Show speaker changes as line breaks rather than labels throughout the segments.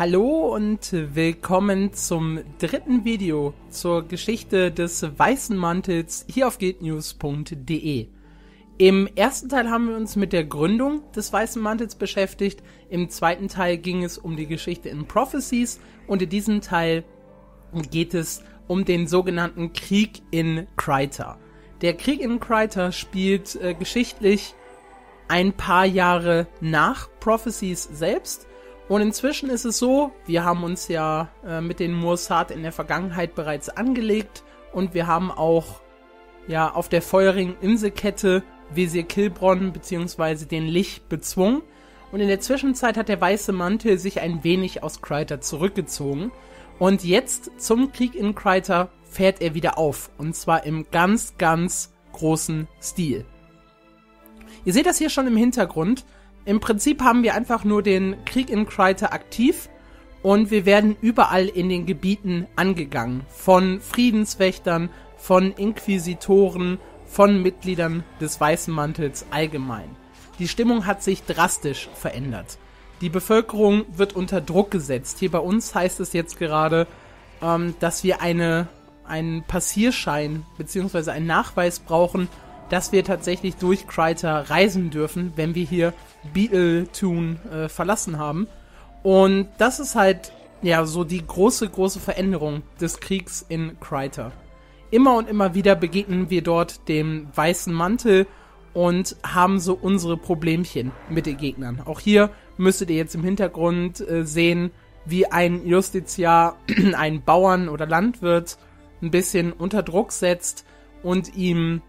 Hallo und willkommen zum dritten Video zur Geschichte des Weißen Mantels hier auf guildnews.de. Im ersten Teil haben wir uns mit der Gründung des Weißen Mantels beschäftigt, im zweiten Teil ging es um die Geschichte in Prophecies und in diesem Teil geht es um den sogenannten Krieg in Kryta. Der Krieg in Kryta spielt äh, geschichtlich ein paar Jahre nach Prophecies selbst und inzwischen ist es so, wir haben uns ja äh, mit den Mursat in der Vergangenheit bereits angelegt und wir haben auch ja auf der feurigen Inselkette Wesir Kilbronn bzw. den Lich bezwungen. Und in der Zwischenzeit hat der Weiße Mantel sich ein wenig aus Kryta zurückgezogen. Und jetzt zum Krieg in Kryta fährt er wieder auf. Und zwar im ganz, ganz großen Stil. Ihr seht das hier schon im Hintergrund. Im Prinzip haben wir einfach nur den Krieg in Kryta aktiv und wir werden überall in den Gebieten angegangen. Von Friedenswächtern, von Inquisitoren, von Mitgliedern des Weißen Mantels allgemein. Die Stimmung hat sich drastisch verändert. Die Bevölkerung wird unter Druck gesetzt. Hier bei uns heißt es jetzt gerade, ähm, dass wir eine, einen Passierschein bzw. einen Nachweis brauchen, dass wir tatsächlich durch Kryter reisen dürfen, wenn wir hier Beetletune äh, verlassen haben. Und das ist halt ja so die große, große Veränderung des Kriegs in Kryter. Immer und immer wieder begegnen wir dort dem weißen Mantel und haben so unsere Problemchen mit den Gegnern. Auch hier müsstet ihr jetzt im Hintergrund äh, sehen, wie ein Justiziar einen Bauern oder Landwirt ein bisschen unter Druck setzt und ihm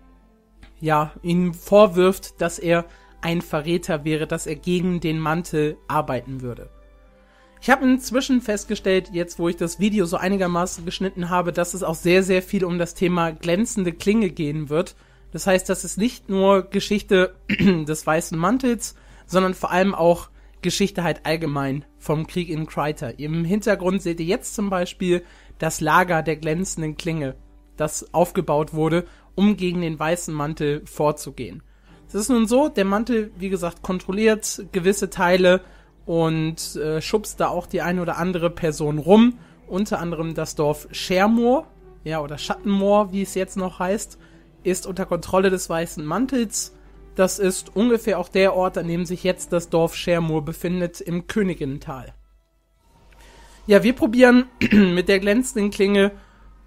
ja, ihm vorwirft, dass er ein Verräter wäre, dass er gegen den Mantel arbeiten würde. Ich habe inzwischen festgestellt, jetzt wo ich das Video so einigermaßen geschnitten habe, dass es auch sehr, sehr viel um das Thema glänzende Klinge gehen wird. Das heißt, das ist nicht nur Geschichte des weißen Mantels, sondern vor allem auch Geschichte halt allgemein vom Krieg in Kryta. Im Hintergrund seht ihr jetzt zum Beispiel das Lager der glänzenden Klinge, das aufgebaut wurde um gegen den weißen Mantel vorzugehen. Es ist nun so, der Mantel, wie gesagt, kontrolliert gewisse Teile und äh, schubst da auch die eine oder andere Person rum. Unter anderem das Dorf Schermoor, ja, oder Schattenmoor, wie es jetzt noch heißt, ist unter Kontrolle des weißen Mantels. Das ist ungefähr auch der Ort, an dem sich jetzt das Dorf Schermoor befindet, im Königintal. Ja, wir probieren mit der glänzenden Klinge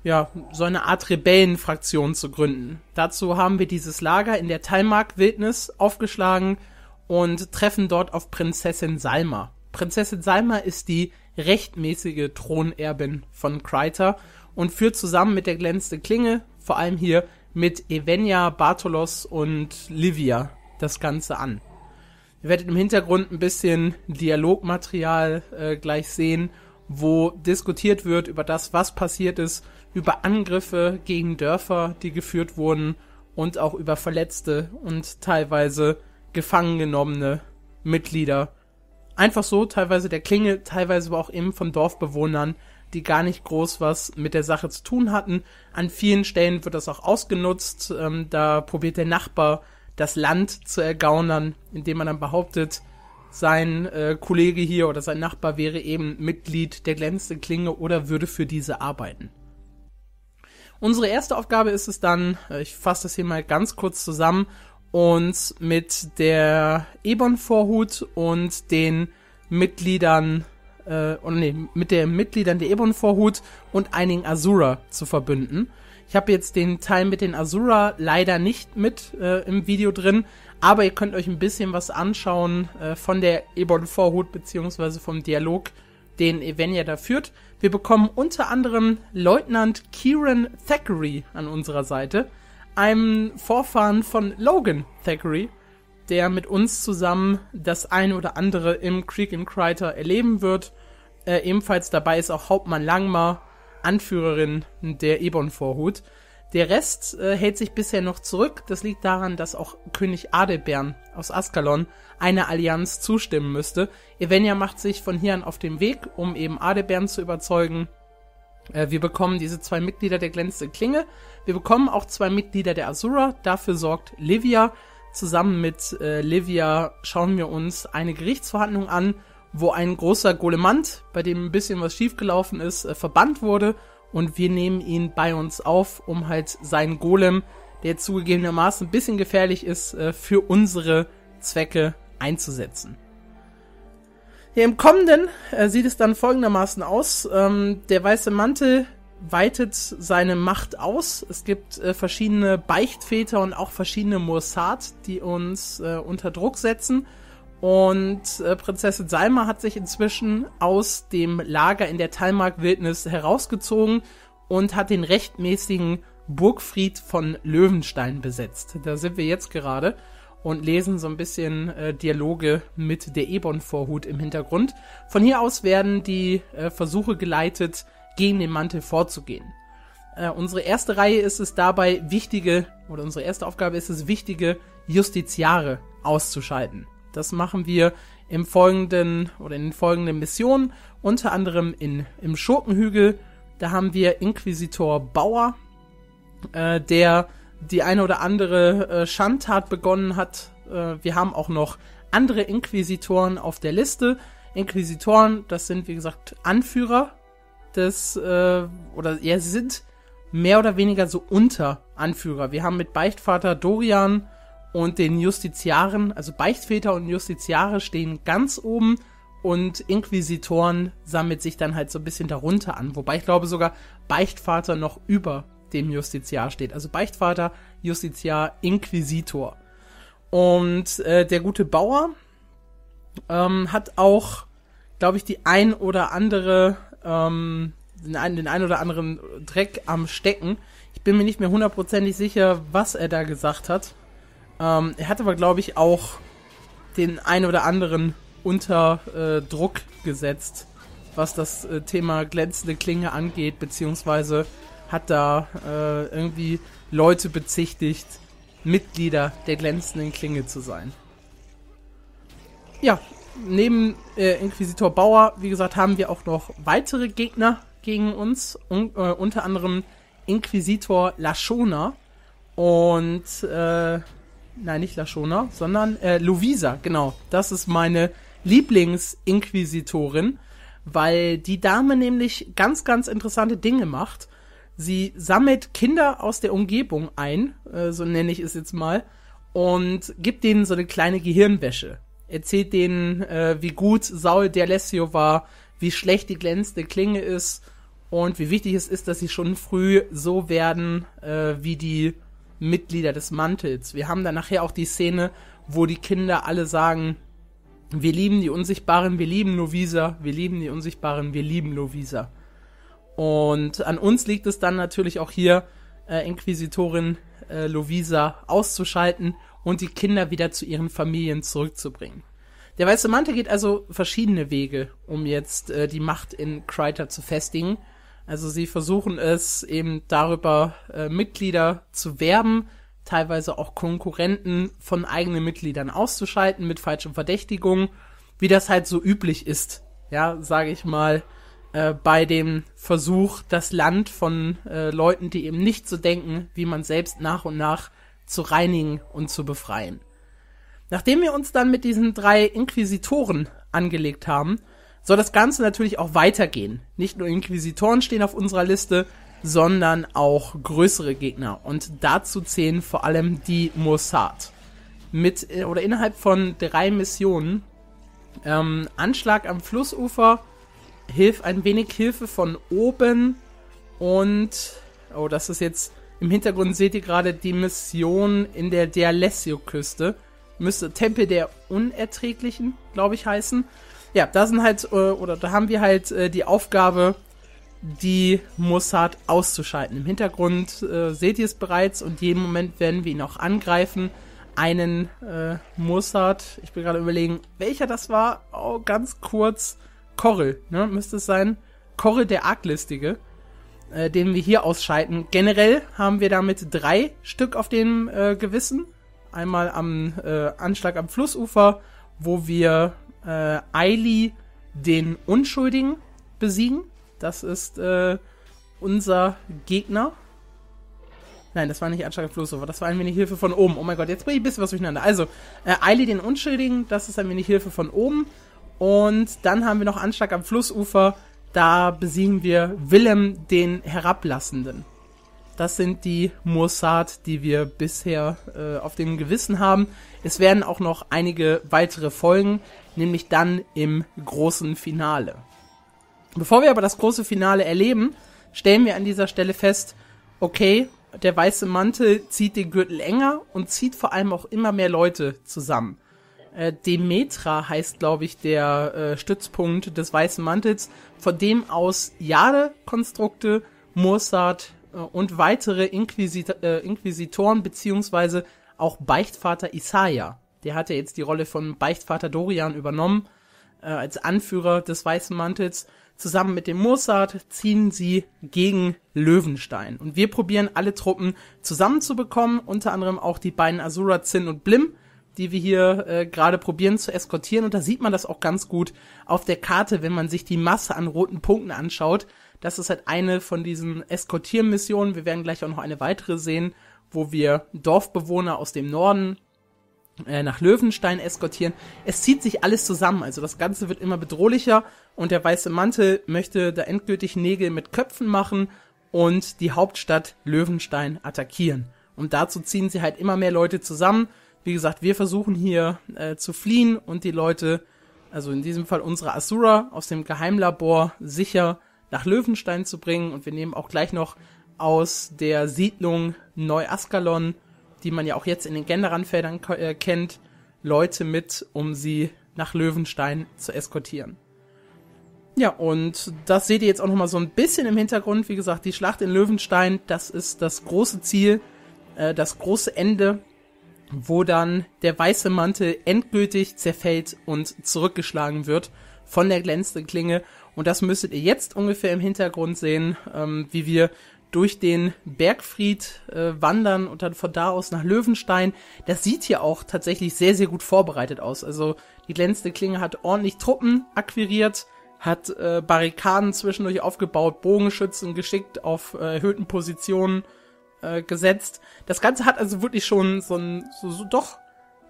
ja, so eine Art Rebellenfraktion zu gründen. Dazu haben wir dieses Lager in der Talmark-Wildnis aufgeschlagen und treffen dort auf Prinzessin Salma. Prinzessin Salma ist die rechtmäßige Thronerbin von Kryter und führt zusammen mit der glänzende Klinge, vor allem hier mit Evenia, Bartolos und Livia das Ganze an. Ihr werdet im Hintergrund ein bisschen Dialogmaterial äh, gleich sehen, wo diskutiert wird über das, was passiert ist über Angriffe gegen Dörfer, die geführt wurden und auch über verletzte und teilweise gefangen genommene Mitglieder. Einfach so, teilweise der Klinge, teilweise aber auch eben von Dorfbewohnern, die gar nicht groß was mit der Sache zu tun hatten. An vielen Stellen wird das auch ausgenutzt. Ähm, da probiert der Nachbar das Land zu ergaunern, indem man dann behauptet, sein äh, Kollege hier oder sein Nachbar wäre eben Mitglied der glänzenden Klinge oder würde für diese arbeiten. Unsere erste Aufgabe ist es dann, äh, ich fasse das hier mal ganz kurz zusammen, uns mit der Ebon-Vorhut und den Mitgliedern, äh, oder nee, mit den Mitgliedern der Ebon-Vorhut und einigen Asura zu verbünden. Ich habe jetzt den Teil mit den Asura leider nicht mit äh, im Video drin, aber ihr könnt euch ein bisschen was anschauen äh, von der Ebon-Vorhut beziehungsweise vom Dialog, den Evenia da führt. Wir bekommen unter anderem Leutnant Kieran Thackeray an unserer Seite, einem Vorfahren von Logan Thackeray, der mit uns zusammen das eine oder andere im Creek in Kryter erleben wird. Äh, ebenfalls dabei ist auch Hauptmann Langmar, Anführerin der Ebon-Vorhut. Der Rest äh, hält sich bisher noch zurück. Das liegt daran, dass auch König Adebern aus Askalon einer Allianz zustimmen müsste. Evenia macht sich von hier an auf den Weg, um eben Adebern zu überzeugen. Äh, wir bekommen diese zwei Mitglieder der glänzenden Klinge. Wir bekommen auch zwei Mitglieder der Asura. Dafür sorgt Livia. Zusammen mit äh, Livia schauen wir uns eine Gerichtsverhandlung an wo ein großer Golemant, bei dem ein bisschen was schiefgelaufen ist, äh, verbannt wurde und wir nehmen ihn bei uns auf, um halt seinen Golem, der zugegebenermaßen ein bisschen gefährlich ist, äh, für unsere Zwecke einzusetzen. Hier im Kommenden äh, sieht es dann folgendermaßen aus. Ähm, der weiße Mantel weitet seine Macht aus. Es gibt äh, verschiedene Beichtväter und auch verschiedene Mossad, die uns unter Druck setzen. Und äh, Prinzessin Salma hat sich inzwischen aus dem Lager in der Talmark-Wildnis herausgezogen und hat den rechtmäßigen Burgfried von Löwenstein besetzt. Da sind wir jetzt gerade und lesen so ein bisschen äh, Dialoge mit der Ebon-Vorhut im Hintergrund. Von hier aus werden die äh, Versuche geleitet, gegen den Mantel vorzugehen. Äh, unsere erste Reihe ist es dabei, wichtige, oder unsere erste Aufgabe ist es, wichtige Justiziare auszuschalten. Das machen wir im folgenden oder in den folgenden Missionen, unter anderem in, im Schurkenhügel. Da haben wir Inquisitor Bauer, äh, der die eine oder andere äh, Schandtat begonnen hat. Äh, wir haben auch noch andere Inquisitoren auf der Liste. Inquisitoren, das sind wie gesagt Anführer des, äh, oder ja, sind mehr oder weniger so Unteranführer. Wir haben mit Beichtvater Dorian und den Justiziaren, also Beichtväter und Justiziare stehen ganz oben und Inquisitoren sammelt sich dann halt so ein bisschen darunter an. Wobei ich glaube sogar Beichtvater noch über dem Justiziar steht. Also Beichtvater, Justiziar, Inquisitor. Und äh, der gute Bauer ähm, hat auch, glaube ich, die ein oder andere, ähm, den, ein, den ein oder anderen Dreck am Stecken. Ich bin mir nicht mehr hundertprozentig sicher, was er da gesagt hat. Ähm, er hat aber, glaube ich, auch den ein oder anderen unter äh, Druck gesetzt, was das äh, Thema glänzende Klinge angeht, beziehungsweise hat da äh, irgendwie Leute bezichtigt, Mitglieder der glänzenden Klinge zu sein. Ja, neben äh, Inquisitor Bauer, wie gesagt, haben wir auch noch weitere Gegner gegen uns, un äh, unter anderem Inquisitor Lashona und äh, nein, nicht Lashona, sondern äh, Lovisa, genau. Das ist meine Lieblingsinquisitorin, weil die Dame nämlich ganz, ganz interessante Dinge macht. Sie sammelt Kinder aus der Umgebung ein, äh, so nenne ich es jetzt mal, und gibt denen so eine kleine Gehirnwäsche. Erzählt denen, äh, wie gut Saul D'Alessio war, wie schlecht die glänzende Klinge ist und wie wichtig es ist, dass sie schon früh so werden äh, wie die Mitglieder des Mantels. Wir haben dann nachher auch die Szene, wo die Kinder alle sagen, wir lieben die Unsichtbaren, wir lieben Lovisa, wir lieben die Unsichtbaren, wir lieben Lovisa. Und an uns liegt es dann natürlich auch hier, äh, Inquisitorin äh, Lovisa auszuschalten und die Kinder wieder zu ihren Familien zurückzubringen. Der Weiße Mantel geht also verschiedene Wege, um jetzt äh, die Macht in Kreiter zu festigen. Also sie versuchen es eben darüber, äh, Mitglieder zu werben, teilweise auch Konkurrenten von eigenen Mitgliedern auszuschalten mit falschen Verdächtigungen, wie das halt so üblich ist. Ja, sage ich mal, äh, bei dem Versuch, das Land von äh, Leuten, die eben nicht so denken, wie man selbst nach und nach zu reinigen und zu befreien. Nachdem wir uns dann mit diesen drei Inquisitoren angelegt haben, soll das Ganze natürlich auch weitergehen. Nicht nur Inquisitoren stehen auf unserer Liste, sondern auch größere Gegner. Und dazu zählen vor allem die Mossad. Mit äh, oder innerhalb von drei Missionen ähm, Anschlag am Flussufer, Hilf, ein wenig Hilfe von oben und, oh, das ist jetzt, im Hintergrund seht ihr gerade die Mission in der Dialessio-Küste. Müsste Tempel der Unerträglichen, glaube ich, heißen. Ja, da sind halt, äh, oder da haben wir halt äh, die Aufgabe, die Mossad auszuschalten. Im Hintergrund äh, seht ihr es bereits und jeden Moment werden wir ihn auch angreifen. Einen äh, Mossad, ich bin gerade überlegen, welcher das war. Oh, ganz kurz. Korrel, ne, müsste es sein. Korrel der Arglistige, äh, den wir hier ausschalten. Generell haben wir damit drei Stück auf dem äh, Gewissen. Einmal am äh, Anschlag am Flussufer, wo wir äh, Eili den Unschuldigen besiegen. Das ist äh, unser Gegner. Nein, das war nicht Anschlag am Flussufer, das war ein wenig Hilfe von oben. Oh mein Gott, jetzt bringe ich ein bisschen was durcheinander. Also, äh, Eili den Unschuldigen, das ist ein wenig Hilfe von oben. Und dann haben wir noch Anschlag am Flussufer. Da besiegen wir Willem den Herablassenden. Das sind die Mossad, die wir bisher äh, auf dem Gewissen haben. Es werden auch noch einige weitere Folgen, nämlich dann im großen Finale. Bevor wir aber das große Finale erleben, stellen wir an dieser Stelle fest, okay, der weiße Mantel zieht den Gürtel enger und zieht vor allem auch immer mehr Leute zusammen. Äh, Demetra heißt, glaube ich, der äh, Stützpunkt des weißen Mantels, von dem aus Jade-Konstrukte, Mossad und weitere Inquisit äh, Inquisitoren beziehungsweise auch Beichtvater Isaiah. Der hat ja jetzt die Rolle von Beichtvater Dorian übernommen äh, als Anführer des weißen Mantels. Zusammen mit dem Mossad ziehen sie gegen Löwenstein. Und wir probieren alle Truppen zusammenzubekommen, unter anderem auch die beiden Azura, Zinn und Blim, die wir hier äh, gerade probieren zu eskortieren. Und da sieht man das auch ganz gut auf der Karte, wenn man sich die Masse an roten Punkten anschaut. Das ist halt eine von diesen Eskortiermissionen. Wir werden gleich auch noch eine weitere sehen, wo wir Dorfbewohner aus dem Norden äh, nach Löwenstein eskortieren. Es zieht sich alles zusammen, also das Ganze wird immer bedrohlicher und der weiße Mantel möchte da endgültig Nägel mit Köpfen machen und die Hauptstadt Löwenstein attackieren. Und dazu ziehen sie halt immer mehr Leute zusammen. Wie gesagt, wir versuchen hier äh, zu fliehen und die Leute, also in diesem Fall unsere Asura aus dem Geheimlabor sicher nach Löwenstein zu bringen. Und wir nehmen auch gleich noch aus der Siedlung Neu-Askalon, die man ja auch jetzt in den Genderanfeldern äh, kennt, Leute mit, um sie nach Löwenstein zu eskortieren. Ja, und das seht ihr jetzt auch nochmal so ein bisschen im Hintergrund. Wie gesagt, die Schlacht in Löwenstein, das ist das große Ziel, äh, das große Ende wo dann der weiße Mantel endgültig zerfällt und zurückgeschlagen wird von der glänzenden Klinge. Und das müsstet ihr jetzt ungefähr im Hintergrund sehen, ähm, wie wir durch den Bergfried äh, wandern und dann von da aus nach Löwenstein. Das sieht hier auch tatsächlich sehr, sehr gut vorbereitet aus. Also die glänzende Klinge hat ordentlich Truppen akquiriert, hat äh, Barrikaden zwischendurch aufgebaut, Bogenschützen geschickt auf äh, erhöhten Positionen äh, gesetzt. Das Ganze hat also wirklich schon so ein, so, so doch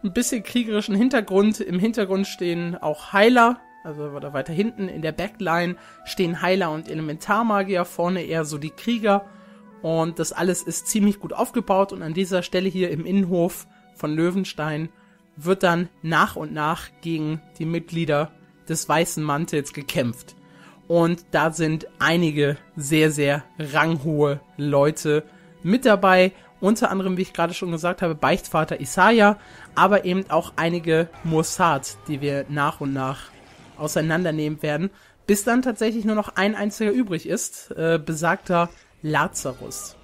ein bisschen kriegerischen Hintergrund. Im Hintergrund stehen auch Heiler, also oder weiter hinten in der Backline stehen Heiler und Elementarmagier, vorne eher so die Krieger. Und das alles ist ziemlich gut aufgebaut und an dieser Stelle hier im Innenhof von Löwenstein wird dann nach und nach gegen die Mitglieder des Weißen Mantels gekämpft. Und da sind einige sehr, sehr ranghohe Leute mit dabei. Unter anderem, wie ich gerade schon gesagt habe, Beichtvater Isaiah, aber eben auch einige Mossad, die wir nach und nach auseinandernehmen werden, bis dann tatsächlich nur noch ein einziger übrig ist, äh, besagter Lazarus.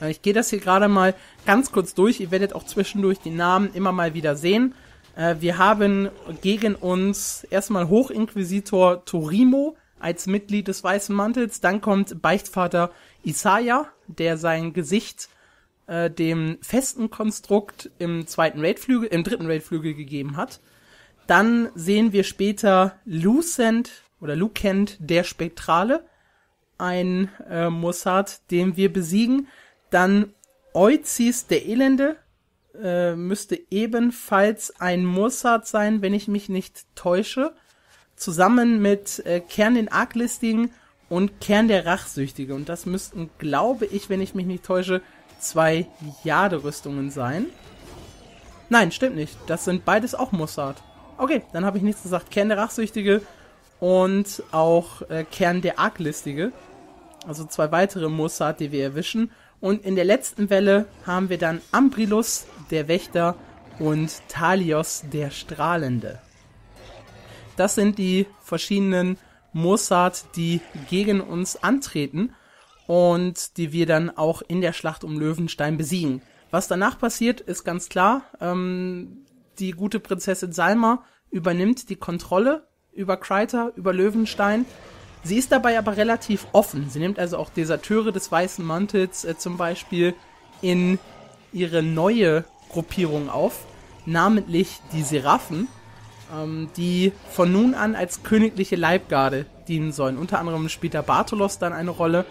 Äh, ich gehe das hier gerade mal ganz kurz durch. Ihr werdet auch zwischendurch die Namen immer mal wieder sehen. Äh, wir haben gegen uns erstmal Hochinquisitor Torimo als Mitglied des Weißen Mantels. Dann kommt Beichtvater Isaiah, der sein Gesicht äh, dem festen Konstrukt im zweiten Raidflügel, im dritten Raidflügel gegeben hat. Dann sehen wir später Lucent oder Lucent der Spektrale, ein äh, Mossad, den wir besiegen. Dann Euzis der Elende äh, müsste ebenfalls ein Mossad sein, wenn ich mich nicht täusche. Zusammen mit äh, Kern den Arglistigen und Kern der Rachsüchtige. Und das müssten, glaube ich, wenn ich mich nicht täusche, zwei Jade-Rüstungen sein. Nein, stimmt nicht. Das sind beides auch Mossad. Okay, dann habe ich nichts gesagt. Kern der Rachsüchtige und auch äh, Kern der Arglistige. Also zwei weitere Mossad, die wir erwischen. Und in der letzten Welle haben wir dann Ambrilus, der Wächter, und Talios, der Strahlende. Das sind die verschiedenen Mossad, die gegen uns antreten und die wir dann auch in der Schlacht um Löwenstein besiegen. Was danach passiert, ist ganz klar. Ähm, die gute Prinzessin Salma übernimmt die Kontrolle über Kreiter, über Löwenstein. Sie ist dabei aber relativ offen. Sie nimmt also auch Deserteure des Weißen Mantels äh, zum Beispiel in ihre neue Gruppierung auf, namentlich die Seraphen ähm, die von nun an als königliche Leibgarde dienen sollen. Unter anderem spielt da Bartolos dann eine Rolle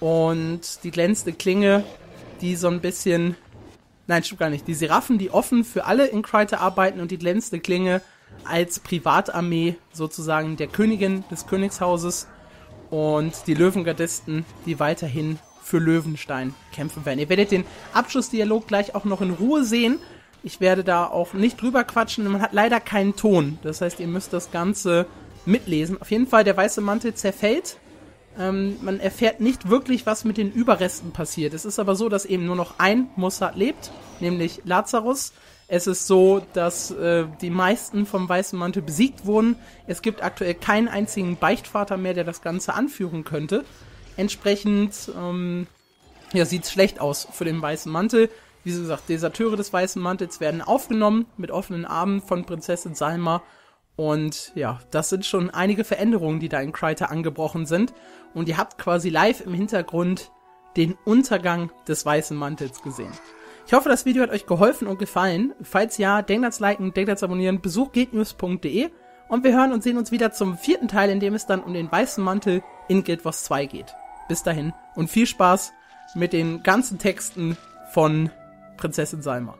und die glänzende Klinge, die so ein bisschen, nein, stimmt gar nicht, die Seraffen, die offen für alle in Kryter arbeiten und die glänzende Klinge als Privatarmee sozusagen der Königin des Königshauses und die Löwengardisten, die weiterhin für Löwenstein kämpfen werden. Ihr werdet den Abschlussdialog gleich auch noch in Ruhe sehen. Ich werde da auch nicht drüber quatschen. Man hat leider keinen Ton. Das heißt, ihr müsst das Ganze mitlesen. Auf jeden Fall, der weiße Mantel zerfällt. Ähm, man erfährt nicht wirklich, was mit den Überresten passiert. Es ist aber so, dass eben nur noch ein Mossad lebt, nämlich Lazarus. Es ist so, dass äh, die meisten vom Weißen Mantel besiegt wurden. Es gibt aktuell keinen einzigen Beichtvater mehr, der das Ganze anführen könnte. Entsprechend ähm, ja, sieht es schlecht aus für den Weißen Mantel. Wie gesagt, Deserteure des Weißen Mantels werden aufgenommen mit offenen Armen von Prinzessin Salma. Und ja, das sind schon einige Veränderungen, die da in Kryter angebrochen sind. Und ihr habt quasi live im Hintergrund den Untergang des Weißen Mantels gesehen. Ich hoffe, das Video hat euch geholfen und gefallen. Falls ja, denkt ans Liken, denkt ans Abonnieren, besucht gatenews.de und wir hören und sehen uns wieder zum vierten Teil, in dem es dann um den weißen Mantel in Guild Wars 2 geht. Bis dahin und viel Spaß mit den ganzen Texten von Prinzessin Salma.